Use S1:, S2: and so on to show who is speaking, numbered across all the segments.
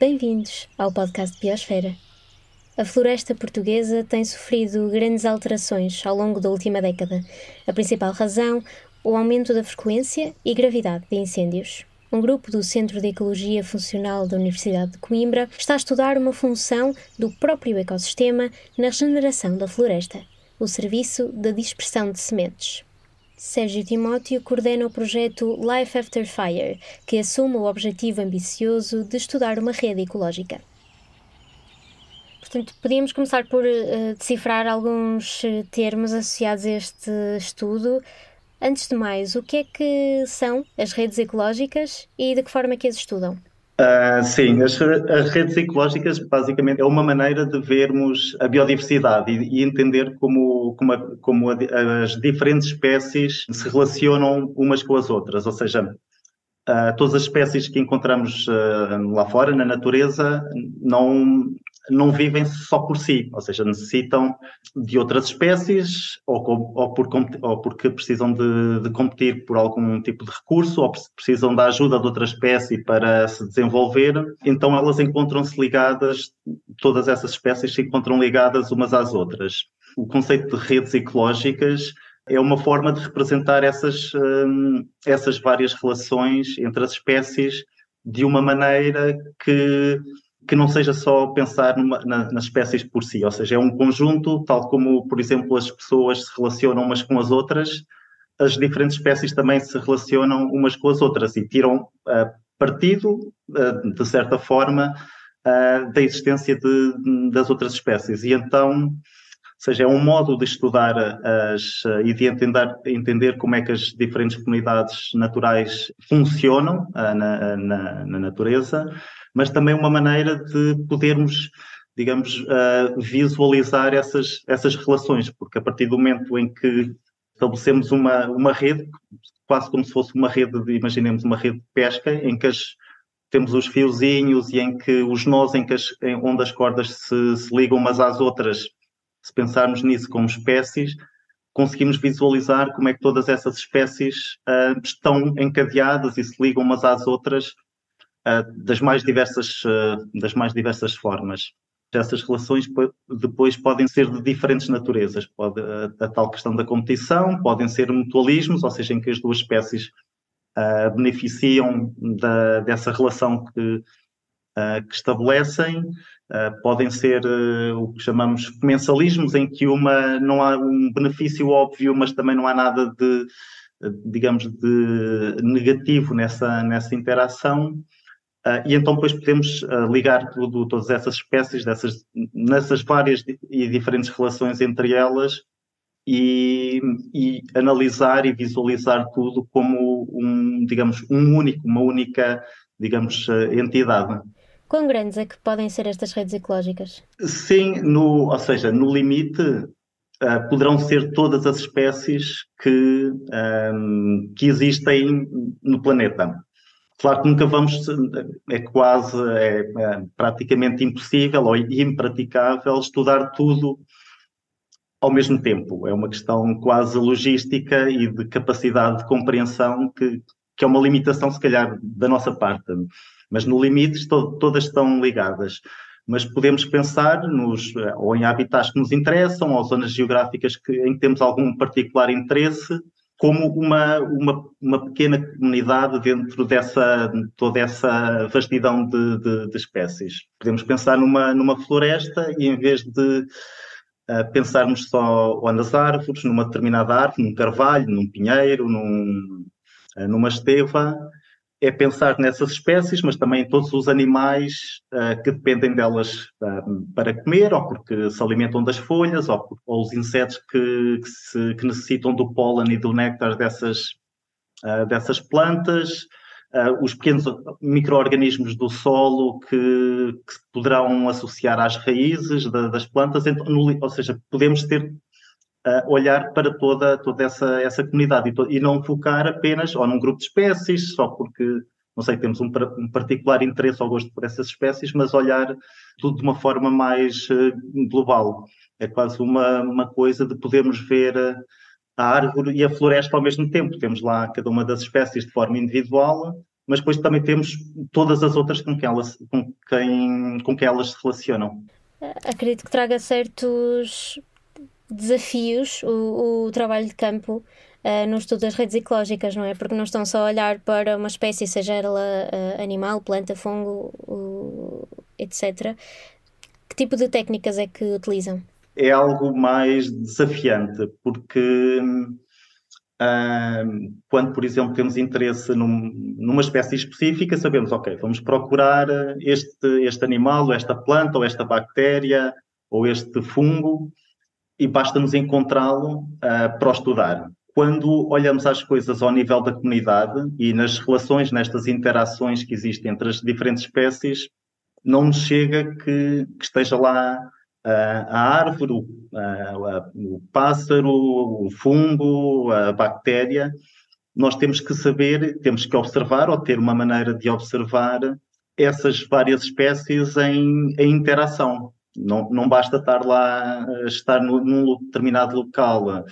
S1: Bem-vindos ao podcast Biosfera. A floresta portuguesa tem sofrido grandes alterações ao longo da última década. A principal razão, o aumento da frequência e gravidade de incêndios. Um grupo do Centro de Ecologia Funcional da Universidade de Coimbra está a estudar uma função do próprio ecossistema na regeneração da floresta, o serviço da dispersão de sementes. Sérgio Timóteo coordena o projeto Life After Fire, que assume o objetivo ambicioso de estudar uma rede ecológica. Portanto, podíamos começar por uh, decifrar alguns eh, termos associados a este estudo. Antes de mais, o que é que são as redes ecológicas e de que forma é que as estudam?
S2: Uh, sim, as, as, redes ecológicas basicamente é uma maneira de vermos a biodiversidade e, e entender como, como, a, como a, as diferentes espécies se relacionam umas com as outras. Ou seja, uh, todas as espécies que encontramos uh, lá fora, na natureza, não, não vivem só por si, ou seja, necessitam de outras espécies ou, ou, por, ou porque precisam de, de, competir por algum tipo de recurso ou precisam da ajuda de outra espécie para se desenvolver. Então elas encontram-se ligadas, todas essas espécies se encontram ligadas umas às outras. O conceito de redes ecológicas é uma forma de representar essas, hum, essas várias relações entre as espécies de uma maneira que que não seja só pensar numa, na, nas espécies por si, ou seja, é um conjunto, tal como, por exemplo, as pessoas se relacionam umas com as outras, as diferentes espécies também se relacionam umas com as outras e tiram uh, partido, uh, de certa forma, uh, da existência de, das outras espécies. E então, seja, é um modo de estudar as, e de entender, entender como é que as diferentes comunidades naturais funcionam na, na, na natureza mas também uma maneira de podermos, digamos, uh, visualizar essas, essas relações, porque a partir do momento em que estabelecemos uma, uma rede, quase como se fosse uma rede, de, imaginemos uma rede de pesca, em que as, temos os fiozinhos e em que os nós, em que as, em, onde as cordas se, se ligam umas às outras, se pensarmos nisso como espécies, conseguimos visualizar como é que todas essas espécies uh, estão encadeadas e se ligam umas às outras ah, das mais diversas, ah, das mais diversas formas. Essas relações depois podem ser de diferentes naturezas. Pode, a, tal questão da competição, podem ser mutualismos, ou seja, em que as duas espécies uh, beneficiam da, dessa relação que, uh, que estabelecem. Uh, podem ser o que chamamos comensalismos, em que uma não há um benefício óbvio, mas também não há nada de, digamos, de negativo nessa, nessa interação. Uh, e então depois podemos uh, ligar tudo, todas essas espécies dessas, nessas várias e diferentes relações entre elas e, e, analisar e visualizar tudo como um, digamos, um único, uma única, digamos, uh, entidade.
S1: Quão grandes é que podem ser estas redes ecológicas?
S2: Sim, no, ou seja, no limite poderão ser todas as espécies que, um, que existem no planeta. Claro que nunca vamos, é quase, é, é praticamente impossível ou impraticável estudar tudo ao mesmo tempo. É uma questão quase logística e de capacidade de compreensão que, que é uma limitação, se calhar, da nossa parte. Mas no limite, to, todas estão ligadas. Mas podemos pensar nos, ou em habitats que nos interessam, ou zonas geográficas que, em que temos algum particular interesse, como uma, uma, uma pequena comunidade dentro dessa toda essa vastidão de, de, de espécies. Podemos pensar numa, numa floresta e em vez de uh, pensarmos só nas árvores, numa determinada árvore, num carvalho, num pinheiro, num, numa esteva, é pensar nessas espécies, mas também em todos os animais uh, que dependem delas uh, para comer, ou porque se alimentam das folhas, ou, ou os insetos que, que, se, que, necessitam do pólen e do néctar dessas, uh, dessas plantas, os pequenos micro-organismos do solo que, que, se poderão associar às raízes da, das plantas, então, no, ou seja, podemos ter uh, olhar para toda, toda essa, essa comunidade e, e, não focar apenas ou num grupo de espécies, só porque, não sei, temos um, um, particular interesse ou gosto por essas espécies, mas olhar tudo de uma forma mais uh, global. É quase uma, uma coisa de podermos ver a árvore e a floresta ao mesmo tempo. Temos lá cada uma das espécies de forma individual, mas depois também temos todas as outras com quem elas, com quem, com quem elas se relacionam.
S1: Acredito que traga certos desafios o, o trabalho de campo uh, no estudo das redes ecológicas, não é? Porque não estão só a olhar para uma espécie, seja ela uh, animal, planta, fungo, uh, etc. Que tipo de técnicas é que utilizam?
S2: É algo mais desafiante, porque quando, por exemplo, temos interesse num, numa espécie específica, sabemos, ok, vamos procurar este, este animal, ou esta planta, ou esta bactéria, ou este fungo, e basta-nos encontrá-lo uh, para estudar. Quando olhamos as coisas ao nível da comunidade e nas relações, nestas interações que existem entre as diferentes espécies, não nos chega que, que esteja lá uh, a árvore, o, uh, o pássaro, o fungo, a bactéria. Nós temos que saber, temos que observar ou ter uma maneira de observar essas várias espécies em, em interação. Não, não basta estar lá, estar no, num determinado local,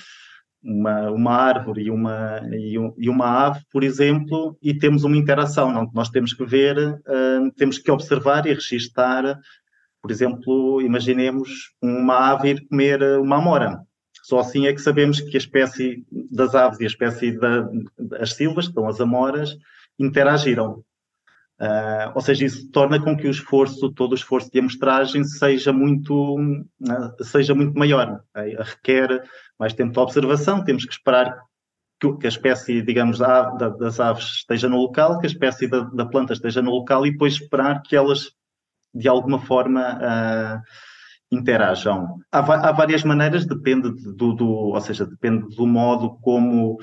S2: uma, uma árvore e uma, e, uma ave, por exemplo, e temos uma interação. Não, nós temos que ver, uh, temos que observar e registar. Por exemplo, imaginemos uma ave ir comer uma amora. Só assim é que sabemos que a espécie das aves e a espécie das silvas, que são as amoras, interagiram. Uh, ou seja, isso torna com que o esforço, todo o esforço de amostragem seja muito, uh, seja muito maior. Uh, requer mais tempo de observação, temos que esperar que, que a espécie, digamos, da, da, das aves esteja no local, que a espécie da, da, planta esteja no local e depois esperar que elas, de alguma forma, interajam. Há, há, várias maneiras, depende do, do, ou seja, depende do modo como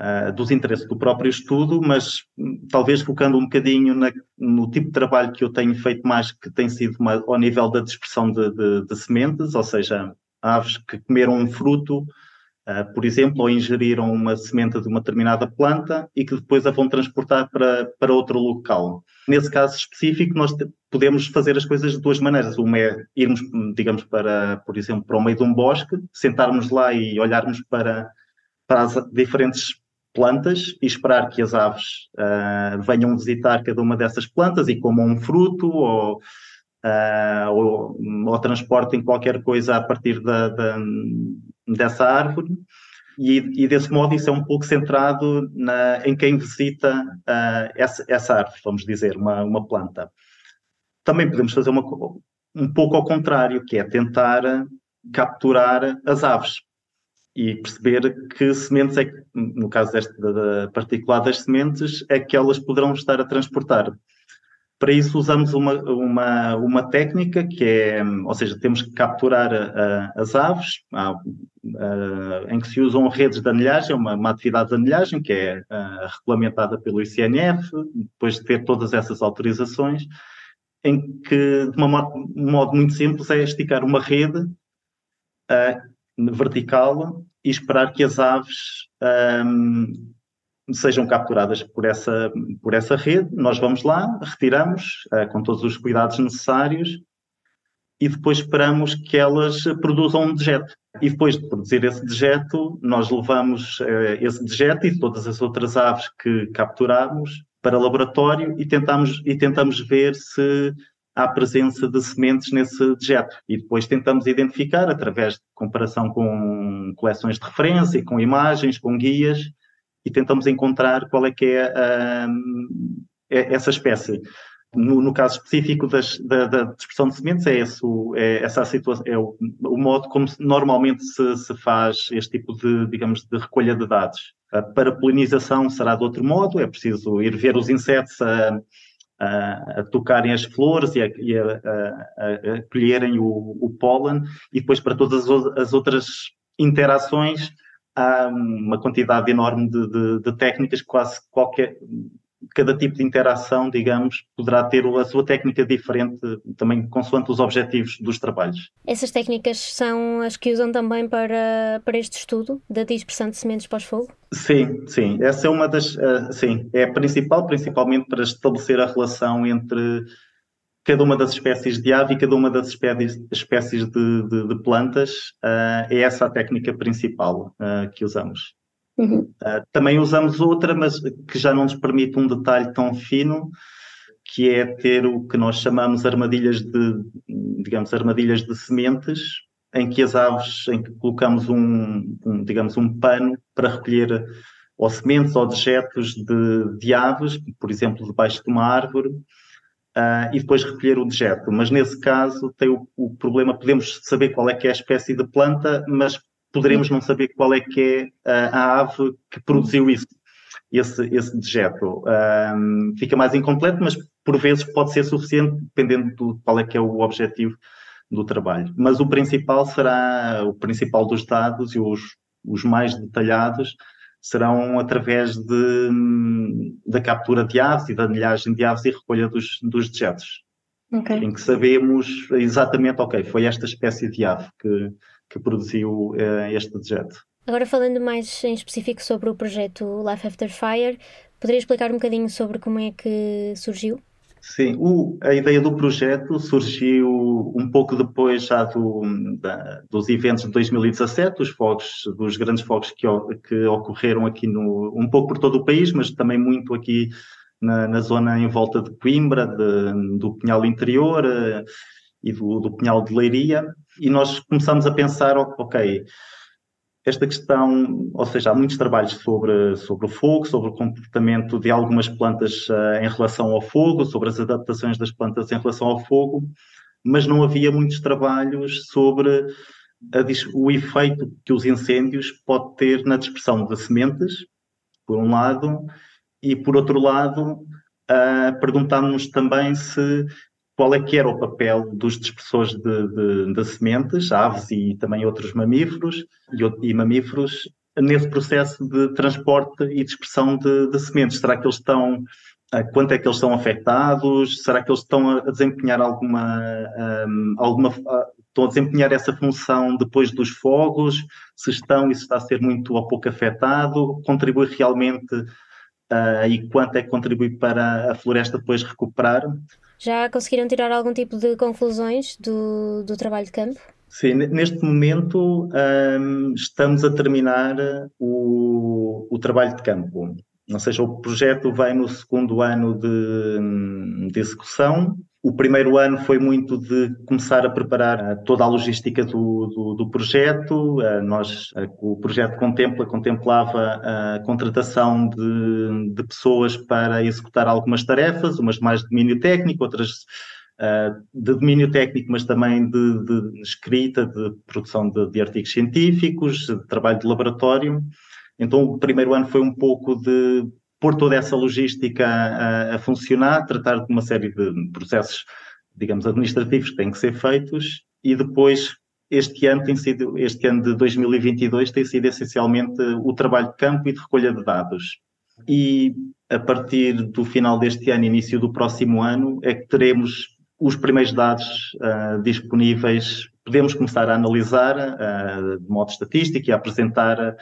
S2: uh, dos interesses do próprio estudo, mas hum, talvez focando um bocadinho na, no tipo de trabalho que eu tenho feito mais, que tem sido uma, ao nível da dispersão de, de, de, sementes, ou seja, aves que comeram um fruto, uh, por exemplo, ou ingeriram uma semente de uma determinada planta e que depois a vão transportar para, para outro local. Nesse caso específico, nós podemos fazer as coisas de duas maneiras. Uma é irmos, digamos, para, por exemplo, para o meio de um bosque, sentarmos lá e olharmos para, para as diferentes plantas e esperar que as aves uh, venham visitar cada uma dessas plantas e comam um fruto ou, uh, ou, ou, transportem qualquer coisa a partir da, da, dessa árvore. E, e, desse modo isso é um pouco centrado na, em quem visita uh, essa, essa, árvore, vamos dizer, uma, uma planta. Também podemos fazer uma, um pouco ao contrário, que é tentar capturar as aves e perceber que sementes é que, no caso deste da, particular das sementes, é que elas poderão estar a transportar. Para isso usamos uma, uma, uma técnica que é, ou seja, temos que capturar as aves, em que se usam redes de anilhagem, uma, uma atividade de anilhagem que é regulamentada pelo ICNF, depois de ter todas essas autorizações, em que, de uma, um modo muito simples, é esticar uma rede vertical e esperar que as aves um, sejam capturadas por essa, por essa rede. Nós vamos lá, retiramos uh, com todos os cuidados necessários e depois esperamos que elas produzam um dejeto. E depois de produzir esse dejeto, nós levamos uh, esse dejeto e todas as outras aves que capturamos para laboratório e tentamos, e tentamos ver se à presença de sementes nesse dejeto. E depois tentamos identificar, através de comparação com coleções de referência, com imagens, com guias, e tentamos encontrar qual é que é, uh, essa espécie. No, no, caso específico das, da, da, dispersão de sementes, é, esse, é essa situação, é o, o, modo como normalmente se, se, faz este tipo de, digamos, de recolha de dados. Para polinização será de outro modo, é preciso ir ver os insetos a a, a tocarem as flores e a, e a, a colherem o, o, pólen, e depois para todas as outras interações há uma quantidade enorme de, de, de técnicas, quase qualquer, cada tipo de interação, digamos, poderá ter a sua técnica diferente, também consoante os objetivos dos trabalhos.
S1: Essas técnicas são as que usam também para, para este estudo da dispersão de sementes pós-fogo?
S2: Sim, sim. Essa é uma das. Uh, sim, é a principal, principalmente para estabelecer a relação entre cada uma das espécies de ave e cada uma das espécies, espécies de, de, de plantas. Uh, é essa a técnica principal uh, que usamos. Uh, também usamos outra, mas que já não nos permite um detalhe tão fino, que é ter o que nós chamamos armadilhas de, digamos, armadilhas de sementes, em que as aves, em que colocamos um, um digamos, um pano para recolher ou sementes ou dejetos de, de aves, por exemplo, debaixo de uma árvore, uh, e depois recolher o dejeto. Mas nesse caso tem o, o, problema, podemos saber qual é que é a espécie de planta, mas poderemos não saber qual é que é a, ave que produziu isso, esse, esse dejeto. Um, fica mais incompleto, mas por vezes pode ser suficiente, dependendo de qual é que é o objetivo do trabalho. Mas o principal será, o principal dos dados e os, os mais detalhados serão através de, da captura de aves e da anilhagem de aves e recolha dos, dos dejetos. Okay. Em que sabemos exatamente, ok, foi esta espécie de ave que, que produziu uh, este dejeto.
S1: Agora falando mais em específico sobre o projeto Life After Fire, poderia explicar um bocadinho sobre como é que surgiu?
S2: Sim, o, a ideia do projeto surgiu um pouco depois já do, da, dos eventos de 2017, dos fogos, dos grandes fogos que, que ocorreram aqui no, um pouco por todo o país, mas também muito aqui na, na zona em volta de Coimbra, de, do Pinhal Interior uh, e do, do Pinhal de Leiria, e nós começamos a pensar, ok, esta questão, ou seja, há muitos trabalhos sobre, sobre o fogo, sobre o comportamento de algumas plantas uh, em relação ao fogo, sobre as adaptações das plantas em relação ao fogo, mas não havia muitos trabalhos sobre a, o efeito que os incêndios podem ter na dispersão de sementes, por um lado, e por outro lado, uh, perguntámos-nos também se qual é que era o papel dos dispersores de, de, de sementes, aves e também outros mamíferos e, e, mamíferos nesse processo de transporte e dispersão de, de sementes. Será que eles estão quanto é que eles estão afetados? Será que eles estão a desempenhar alguma, um, alguma estão a desempenhar essa função depois dos fogos? Se estão se está a ser muito ou pouco afetado? Contribui realmente uh, e quanto é que contribui para a floresta depois recuperar?
S1: Já conseguiram tirar algum tipo de conclusões do, do trabalho de campo?
S2: Sim, neste momento um, estamos a terminar o, o trabalho de campo. Ou seja, o projeto vai no segundo ano de, de execução o primeiro ano foi muito de começar a preparar eh, toda a logística do, do, do projeto. Eh, nós, eh, o projeto contempla, contemplava a contratação de, de, pessoas para executar algumas tarefas, umas mais de domínio técnico, outras de domínio técnico, mas também de, de escrita, de produção de, de, artigos científicos, de trabalho de laboratório. Então, o primeiro ano foi um pouco de pôr toda essa logística a, a, funcionar, tratar de uma série de processos, digamos, administrativos que têm que ser feitos e depois este ano tem sido, este ano de 2022 tem sido essencialmente o trabalho de campo e de recolha de dados. E a partir do final deste ano, início do próximo ano, é que teremos os primeiros dados uh, disponíveis. Podemos começar a analisar uh, de modo estatístico e a apresentar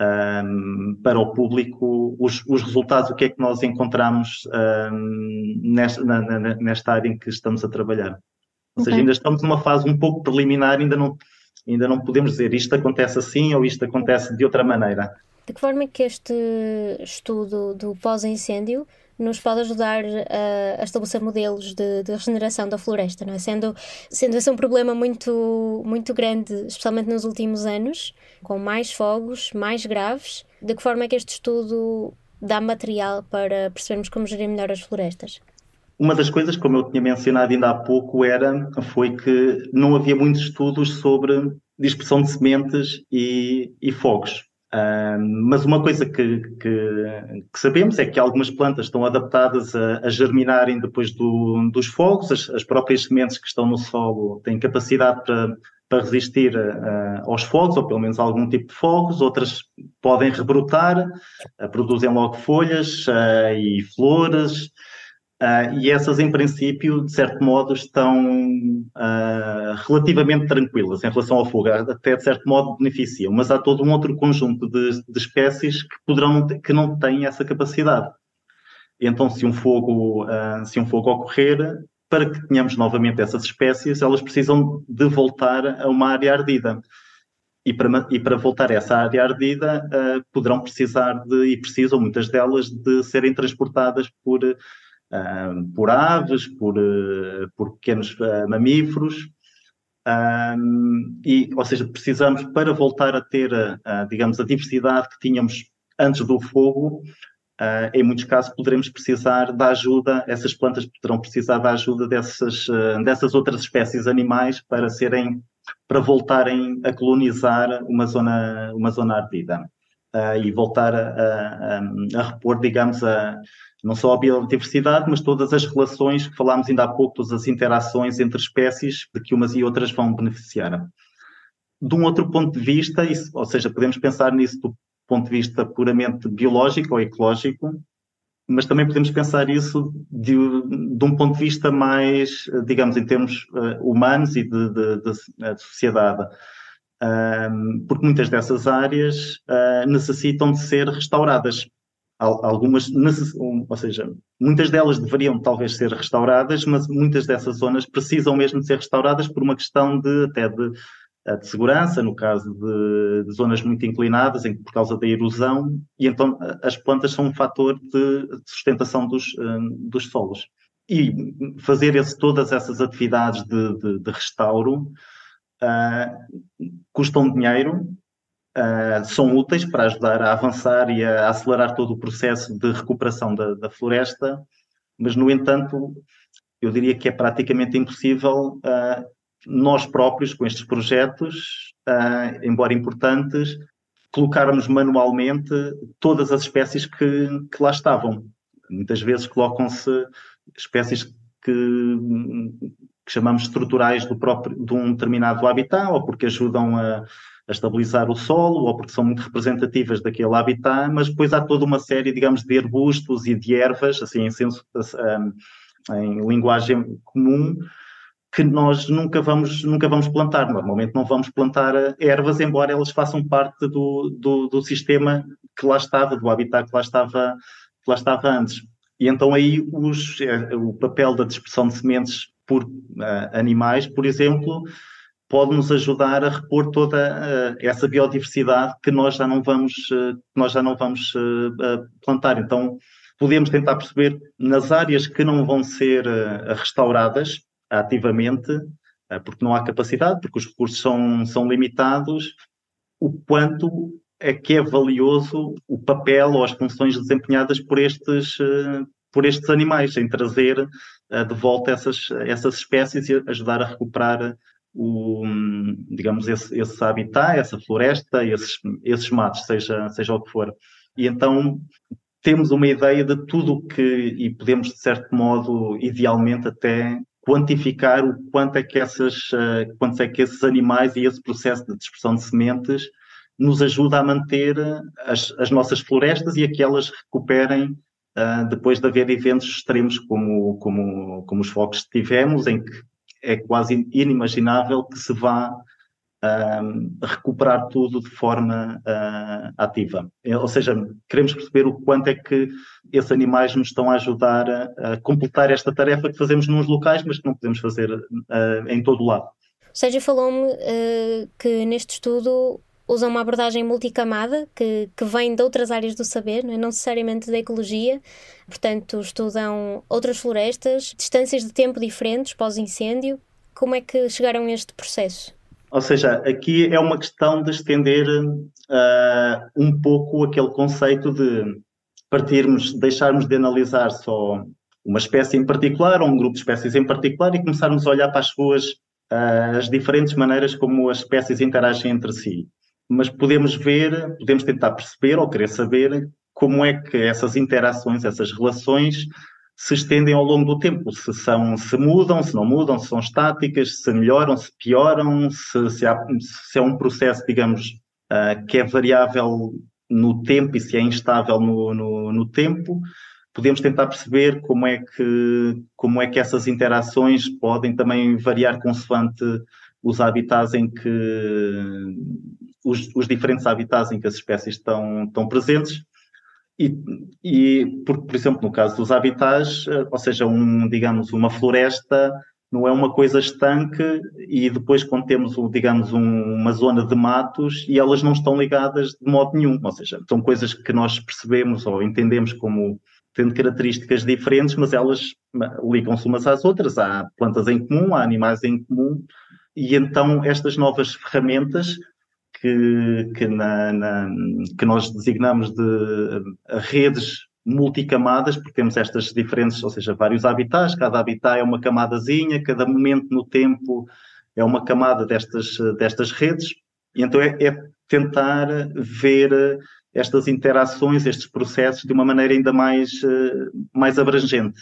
S2: um, para o público os, os, resultados, o que é que nós encontramos um, nesta, na, nesta, área em que estamos a trabalhar. Ou okay. seja, ainda estamos numa fase um pouco preliminar, ainda não, ainda não podemos dizer isto acontece assim ou isto acontece de outra maneira.
S1: De que forma é que este estudo do pós-incêndio nos pode ajudar a, a estabelecer modelos de, de, regeneração da floresta, não é? Sendo, sendo esse um problema muito, muito grande, especialmente nos últimos anos, com mais fogos, mais graves, de que forma é que este estudo dá material para percebermos como gerir melhor as florestas?
S2: Uma das coisas, como eu tinha mencionado ainda há pouco, era, foi que não havia muitos estudos sobre dispersão de sementes e, e fogos. Uh, mas uma coisa que, que, que, sabemos é que algumas plantas estão adaptadas a, a germinarem depois do, dos fogos, as, as, próprias sementes que estão no solo têm capacidade para, para resistir uh, aos fogos, ou pelo menos a algum tipo de fogos, outras podem rebrotar, uh, produzem logo folhas e flores, Uh, e essas, em princípio, de certo modo, estão uh, relativamente tranquilas em relação ao fogo, até de certo modo beneficiam, mas há todo um outro conjunto de, de espécies que, poderão, que não têm essa capacidade. Então, se um fogo, uh, se um fogo ocorrer, para que tenhamos novamente essas espécies, elas precisam de voltar a uma área ardida. e para, e para voltar a essa área ardida, uh, poderão precisar de, e precisam muitas delas, de serem transportadas por, uh, por aves, por, uh, por pequenos mamíferos. Um, e, ou seja, precisamos, para voltar a ter, digamos, a diversidade que tínhamos antes do fogo, Uh, em muitos casos poderemos precisar da ajuda, essas plantas poderão precisar da ajuda dessas, uh, dessas outras espécies animais para serem, para voltarem a colonizar uma zona, uma zona ardida uh, e voltar a, a, a, repor, digamos, a, não só a biodiversidade, mas todas as relações que falámos ainda há pouco, todas as interações entre espécies de que umas e outras vão beneficiar. De um outro ponto de vista, ou seja, podemos pensar nisso do ponto de vista puramente biológico ou ecológico, mas também podemos pensar isso de, de um ponto de vista mais, digamos, em termos uh, humanos e de, de, de, de sociedade. Porque muitas dessas áreas uh, necessitam de ser restauradas. Algumas, ou seja, muitas delas deveriam talvez ser restauradas, mas muitas dessas zonas precisam mesmo de ser restauradas por uma questão de até de de segurança, no caso de, de, zonas muito inclinadas, em, por causa da erosão, e então as plantas são um fator de, sustentação dos, hum, dos solos. E fazer esse, todas essas atividades de, de, de restauro uh, custam dinheiro, uh, são úteis para ajudar a avançar e a acelerar todo o processo de recuperação da, da floresta, mas, no entanto, eu diria que é praticamente impossível uh, nós próprios, com estes projetos, uh, embora importantes, colocarmos manualmente todas as espécies que, que lá estavam. Muitas vezes colocam-se espécies que, que, chamamos estruturais do próprio, de um determinado habitat, ou porque ajudam a, a, estabilizar o solo, ou porque são muito representativas daquele habitat, mas depois há toda uma série, digamos, de arbustos e de ervas, assim, em, senso, em linguagem comum, que nós nunca vamos, nunca vamos plantar. Normalmente não vamos plantar eh, ervas, embora elas façam parte do, do, do sistema que lá estava, do habitat que lá estava, que lá estava antes. E então aí os, eh, o papel da dispersão de sementes por uh, animais, por exemplo, pode nos ajudar a repor toda uh, essa biodiversidade que nós já não vamos, uh, nós já não vamos plantar. Então podemos tentar perceber nas áreas que não vão ser restauradas, ativamente, eh, porque não há capacidade, porque os recursos são, são limitados, o quanto é que é valioso o papel ou as funções desempenhadas por estes, eh, por estes animais, em trazer eh, de volta essas, essas espécies e ajudar a recuperar o, digamos, esse, esse habitat, essa floresta, esses, esses matos, seja, seja o que for. E então temos uma ideia de tudo o que, e podemos, de certo modo, idealmente até quantificar o quanto é que essas, uh, quanto é que esses animais e esse processo de dispersão de sementes nos ajuda a manter as, as nossas florestas e a que elas recuperem uh, depois de haver eventos extremos como, como, como os focos que tivemos, em que é quase inimaginável que se vá uh, recuperar tudo de forma uh, ativa. É, ou seja, queremos perceber o quanto é que esses animais nos estão a ajudar a, a completar esta tarefa que fazemos nos locais, mas que não podemos fazer uh, em todo o lado.
S1: Sérgio falou-me que neste estudo usam uma abordagem multicamada que, que vem de outras áreas do saber, não, é? não necessariamente da ecologia. Portanto, estudam outras florestas, distâncias de tempo diferentes pós-incêndio. Como é que chegaram a este processo?
S2: Ou seja, aqui é uma questão de estender uh, um pouco aquele conceito de partirmos, deixarmos de analisar só uma espécie em particular ou um grupo de espécies em particular e começarmos a olhar para as suas uh, as diferentes maneiras como as espécies interagem entre si. Mas podemos ver, podemos tentar perceber ou querer saber como é que essas interações, essas relações se estendem ao longo do tempo, se, são, se mudam, se não mudam, se são estáticas, se melhoram, se pioram, se, se, há, se é um processo, digamos, uh, que é variável no tempo e se é instável no, no, no, tempo. Podemos tentar perceber como é, que, como é que essas interações podem também variar consoante os habitats em que os, os diferentes habitats em que as espécies estão, estão presentes. E, e por, por, exemplo, no caso dos habitats, eh, ou seja, um, digamos, uma floresta não é uma coisa estanque e depois quando temos, digamos, um, uma zona de matos e elas não estão ligadas de modo nenhum, ou seja, são coisas que nós percebemos ou entendemos como tendo características diferentes, mas elas ligam-se umas às outras, há plantas em comum, há animais em comum, e então estas novas ferramentas que, que, na, na, que nós designamos de redes multicamadas, porque temos estas diferentes, ou seja, vários habitats, cada habitat é uma camadazinha, cada momento no tempo é uma camada destas, destas redes, e então é, é tentar ver estas interações, estes processos de uma maneira ainda mais, mais abrangente.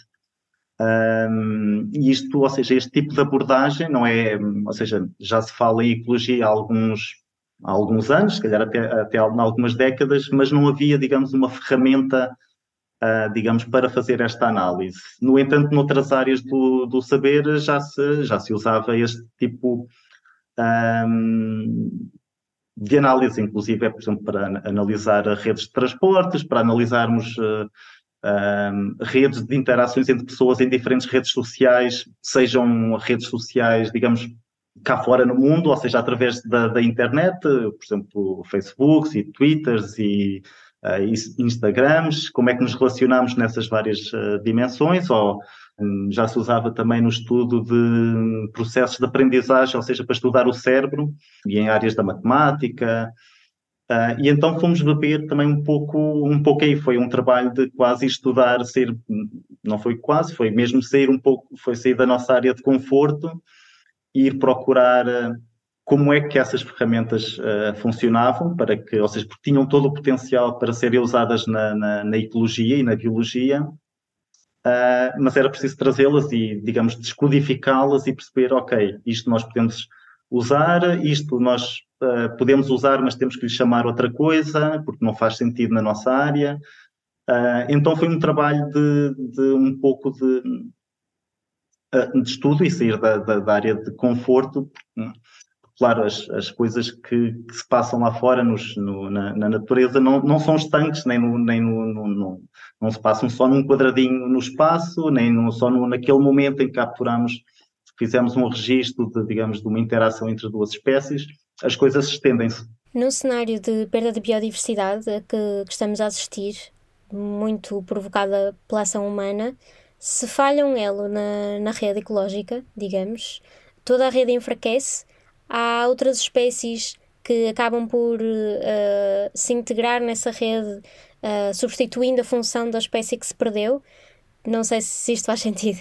S2: Um, isto, ou seja, este tipo de abordagem não é, ou seja, já se fala em ecologia há alguns, há alguns anos, se calhar até, até algumas décadas, mas não havia, digamos, uma ferramenta uh, digamos, para fazer esta análise. No entanto, noutras áreas do, do saber já se, já se usava este tipo um, de análise, inclusive, é, por exemplo, para analisar redes de transportes, para analisarmos uh, um, redes de interações entre pessoas em diferentes redes sociais, sejam redes sociais, digamos, cá fora no mundo, ou seja, através da, da internet, por exemplo, Facebooks e Twitters e Instagrams, como é que nos relacionamos nessas várias uh, dimensões, ou um, já se usava também no estudo de processos de aprendizagem, ou seja, para estudar o cérebro, e em áreas da matemática, Uh, e então fomos beber também um pouco, um pouco aí, foi um trabalho de quase estudar, sair, não foi quase, foi mesmo sair um pouco, foi sair da nossa área de conforto ir procurar uh, como é que essas ferramentas uh, funcionavam, para que, ou seja, porque tinham todo o potencial para serem usadas na, na, na ecologia e na biologia, uh, mas era preciso trazê-las e, digamos, descodificá-las e perceber, ok, isto nós podemos usar, isto nós uh, podemos usar, mas temos que lhe chamar outra coisa, porque não faz sentido na nossa área. então foi um trabalho de, de um pouco de, de estudo e sair da, da, da área de conforto, claro, as, as coisas que, que, se passam lá fora nos, no, na, na, natureza não, não são estanques, nem, no, nem no, no, não se passam só num quadradinho no espaço, nem só naquele momento em que capturamos, fizemos um registro de, digamos, de uma interação entre duas espécies, as coisas estendem-se.
S1: No cenário de perda de biodiversidade que, que estamos a assistir, muito provocada pela ação humana, se falha um elo na, na rede ecológica, digamos, toda a rede enfraquece há outras espécies que acabam por uh, se integrar nessa rede, uh, substituindo a função da espécie que se perdeu. Não sei se isto faz sentido.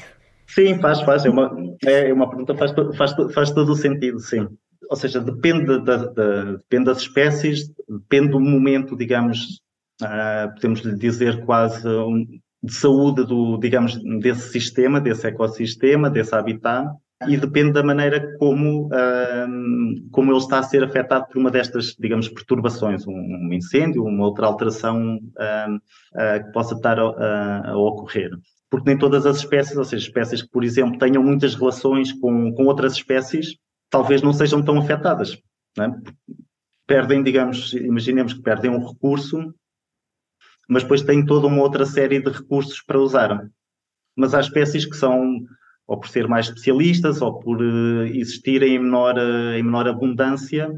S2: Sim, faz, faz. É uma, é uma pergunta, faz, faz, faz todo o sentido, sim. Ou seja, depende, da, da, depende das espécies, depende do momento, digamos, uh, podemos dizer quase um, de saúde do, digamos, desse sistema, desse ecossistema, desse habitat e depende da maneira como, como ele está a ser afetado por uma destas, digamos, perturbações, um, incêndio, uma outra alteração uh, que possa estar a, a, ocorrer. Porque nem todas as espécies, ou seja, espécies que, por exemplo, tenham muitas relações com, com outras espécies, talvez não sejam tão afetadas. É? Perdem, digamos, imaginemos que perdem um recurso, mas depois têm toda uma outra série de recursos para usar. Mas há espécies que são ou por ser mais especialistas, ou por uh, existirem em menor, uh, em menor abundância,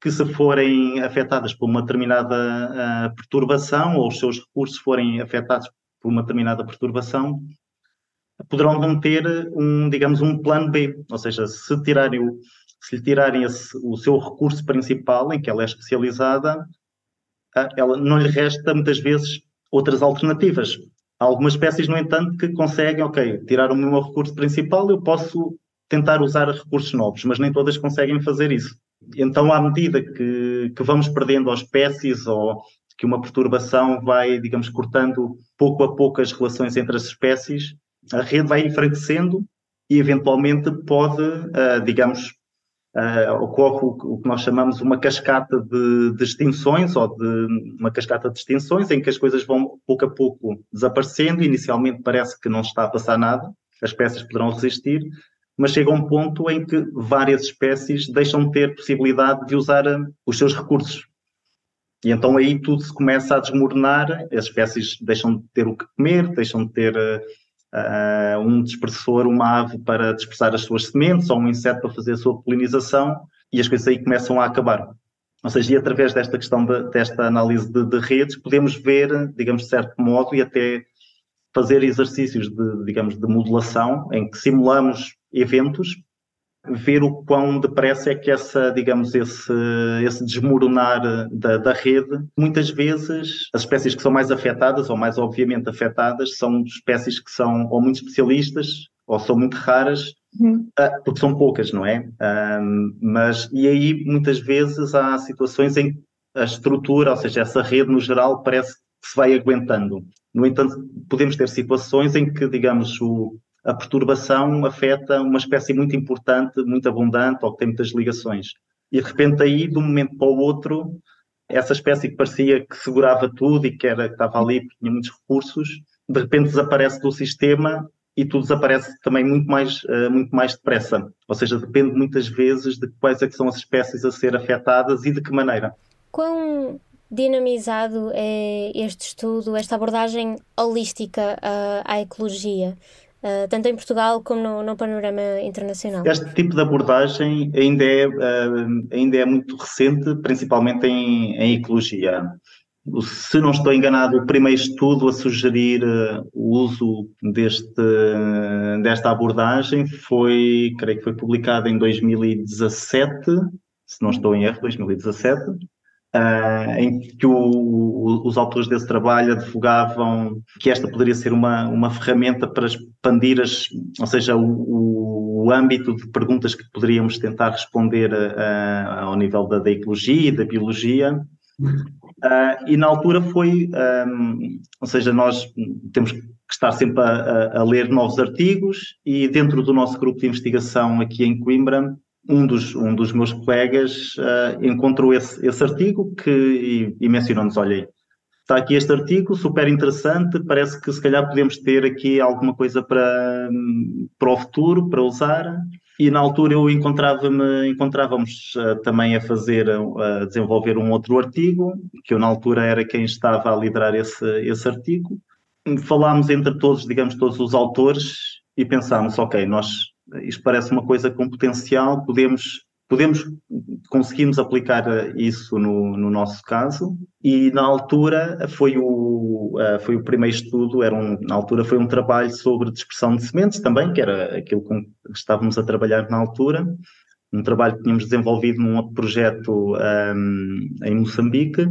S2: que se forem afetadas por uma determinada uh, perturbação, ou os seus recursos forem afetados por uma determinada perturbação, poderão não ter um, digamos, um plano B, ou seja, se tirarem o, se lhe tirarem esse, o seu recurso principal, em que ela é especializada, ela não lhe resta muitas vezes outras alternativas. Há algumas espécies, no entanto, que conseguem, ok, tirar o meu recurso principal, eu posso tentar usar recursos novos, mas nem todas conseguem fazer isso. Então, à medida que, que vamos perdendo as espécies ou que uma perturbação vai, digamos, cortando pouco a pouco as relações entre as espécies, a rede vai enfraquecendo e, eventualmente, pode, uh, digamos, uh, ocorre o, o, que nós chamamos uma cascata de, de, extinções ou de uma cascata de extinções em que as coisas vão pouco a pouco desaparecendo. Inicialmente parece que não está a passar nada, as espécies poderão resistir, mas chega um ponto em que várias espécies deixam de ter possibilidade de usar uh, os seus recursos. E então aí tudo se começa a desmoronar, as espécies deixam de ter o que comer, deixam de ter uh, um dispersor, uma ave para dispersar as suas sementes ou um inseto para fazer a sua polinização e as coisas aí começam a acabar. Ou seja, e através desta questão de, desta análise de, de, redes, podemos ver, digamos, de certo modo, e até fazer exercícios de, digamos, de modelação, em que simulamos eventos ver o quão depressa é que essa, digamos, esse, esse desmoronar da, da rede, muitas vezes as espécies que são mais afetadas, ou mais obviamente afetadas, são espécies que são ou muito especialistas, ou são muito raras, uhum. Ah, porque são poucas, não é? Um, mas, e aí muitas vezes há situações em que a estrutura, ou seja, essa rede no geral parece que se vai aguentando. No entanto, podemos ter situações em que, digamos, o, a perturbação afeta uma espécie muito importante, muito abundante ou que tem muitas ligações. E de repente aí, de um momento para o outro, essa espécie que parecia que segurava tudo e que, era, que estava ali porque tinha muitos recursos, de repente desaparece do sistema e tudo desaparece também muito mais, uh, muito mais depressa. Ou seja, depende muitas vezes de quais é são as espécies a ser afetadas e de que maneira.
S1: Quão dinamizado é este estudo, esta abordagem holística à, à ecologia? Uh, tanto em Portugal como no, no, panorama internacional?
S2: Este tipo de abordagem ainda é, uh, ainda é muito recente, principalmente em, em, ecologia. Se não estou enganado, o primeiro estudo a sugerir uh, o uso deste, desta abordagem foi, creio que foi publicado em 2017, se não estou em erro, 2017, Uh, em que o, o, os autores desse trabalho advogavam que esta poderia ser uma, uma ferramenta para expandir as, ou seja, o, o âmbito de perguntas que poderíamos tentar responder a, ao nível da, da, ecologia e da biologia. Uh, e na altura foi, um, ou seja, nós temos que estar sempre a, a, ler novos artigos e dentro do nosso grupo de investigação aqui em Coimbra um dos, um dos meus colegas uh, encontrou esse, esse artigo que, e, e mencionou-nos, olha está aqui este artigo, super interessante, parece que se calhar podemos ter aqui alguma coisa para, para o futuro, para usar. E na altura eu encontrava-me, encontrávamos uh, também a fazer, a desenvolver um outro artigo, que eu na altura era quem estava a liderar esse, esse artigo. Falámos entre todos, digamos, todos os autores e pensámos, ok, nós isto parece uma coisa com potencial, podemos, podemos conseguimos aplicar isso no, no nosso caso. E na altura foi o, uh, foi o primeiro estudo, era um, na altura foi um trabalho sobre dispersão de sementes também, que era aquilo com que estávamos a trabalhar na altura, um trabalho que tínhamos desenvolvido num outro projeto um, em Moçambique,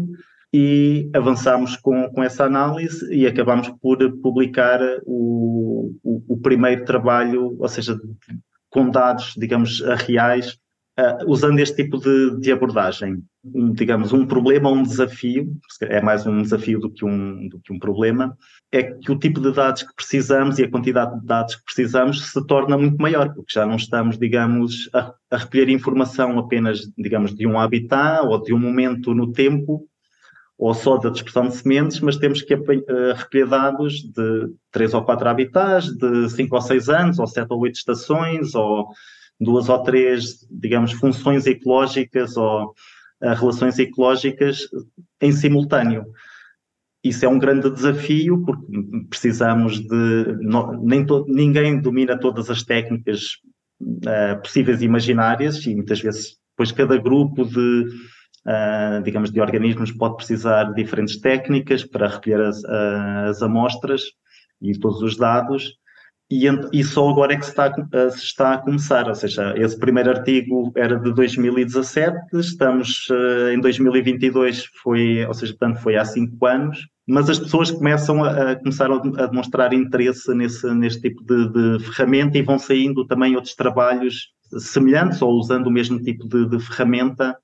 S2: e avançámos com, com essa análise e acabámos por publicar o, o, o primeiro trabalho, ou seja, com dados, digamos, reais, uh, usando este tipo de, de abordagem. Um, digamos, um problema ou um desafio, é mais um desafio do que um, do que um problema, é que o tipo de dados que precisamos e a quantidade de dados que precisamos se torna muito maior, porque já não estamos, digamos, a, a recolher informação apenas, digamos, de um habitat ou de um momento no tempo, ou só da dispersão de sementes, mas temos que uh, recolher dados de três ou quatro habitats, de cinco ou seis anos, ou sete ou oito estações, ou duas ou três, digamos, funções ecológicas ou uh, relações ecológicas em simultâneo. Isso é um grande desafio, porque precisamos de. nem to, ninguém domina todas as técnicas uh, possíveis e imaginárias, e muitas vezes, depois, cada grupo de uh, digamos, de organismos pode precisar de diferentes técnicas para recolher as, uh, as amostras e todos os dados, e, e, só agora é que se está, uh, se está, a começar, ou seja, esse primeiro artigo era de 2017, estamos uh, em 2022, foi, ou seja, portanto foi há cinco anos, mas as pessoas começam a, a começar a, a, demonstrar interesse nesse, neste tipo de, de, ferramenta e vão saindo também outros trabalhos semelhantes ou usando o mesmo tipo de, de ferramenta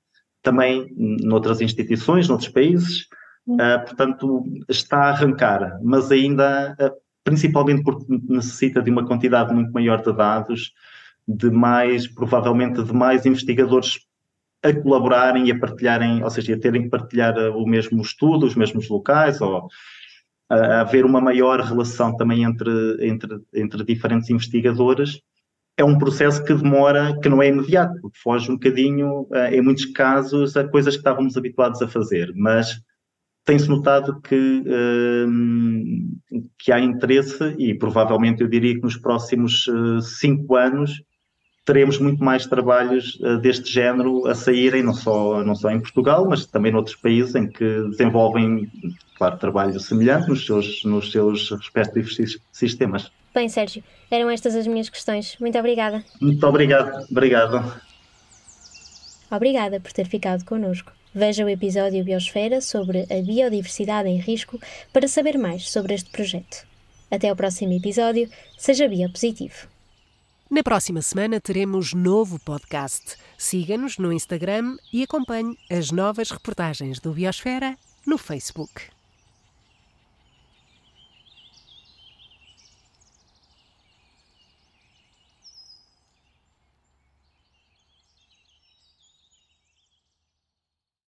S2: também noutras instituições, noutros países, uh, portanto, está a arrancar, mas ainda, uh, principalmente porque necessita de uma quantidade muito maior de dados, de mais, provavelmente, de mais investigadores a colaborarem e a partilharem, ou seja, a terem que partilhar ah, o mesmo estudo, os mesmos locais, ou a haver uma maior relação também entre, entre, entre diferentes investigadores é um processo que demora, que não é imediato, porque foge um bocadinho, eh, em muitos casos, a coisas que estávamos habituados a fazer. Mas tem-se notado que, que há interesse e provavelmente eu diria que nos próximos cinco anos teremos muito mais trabalhos uh, deste género a saírem, não só, não só em Portugal, mas também noutros países em que desenvolvem, claro, trabalho semelhante nos seus, nos seus respectivos sistemas.
S1: Bem, Sérgio, eram estas as minhas questões. Muito obrigada.
S2: Muito obrigado. Obrigado.
S1: Obrigada por ter ficado connosco. Veja o episódio Biosfera sobre a biodiversidade em risco para saber mais sobre este projeto. Até ao próximo episódio. Seja biopositivo.
S3: Na próxima semana teremos novo podcast. Siga-nos no Instagram e acompanhe as novas reportagens do Biosfera no Facebook.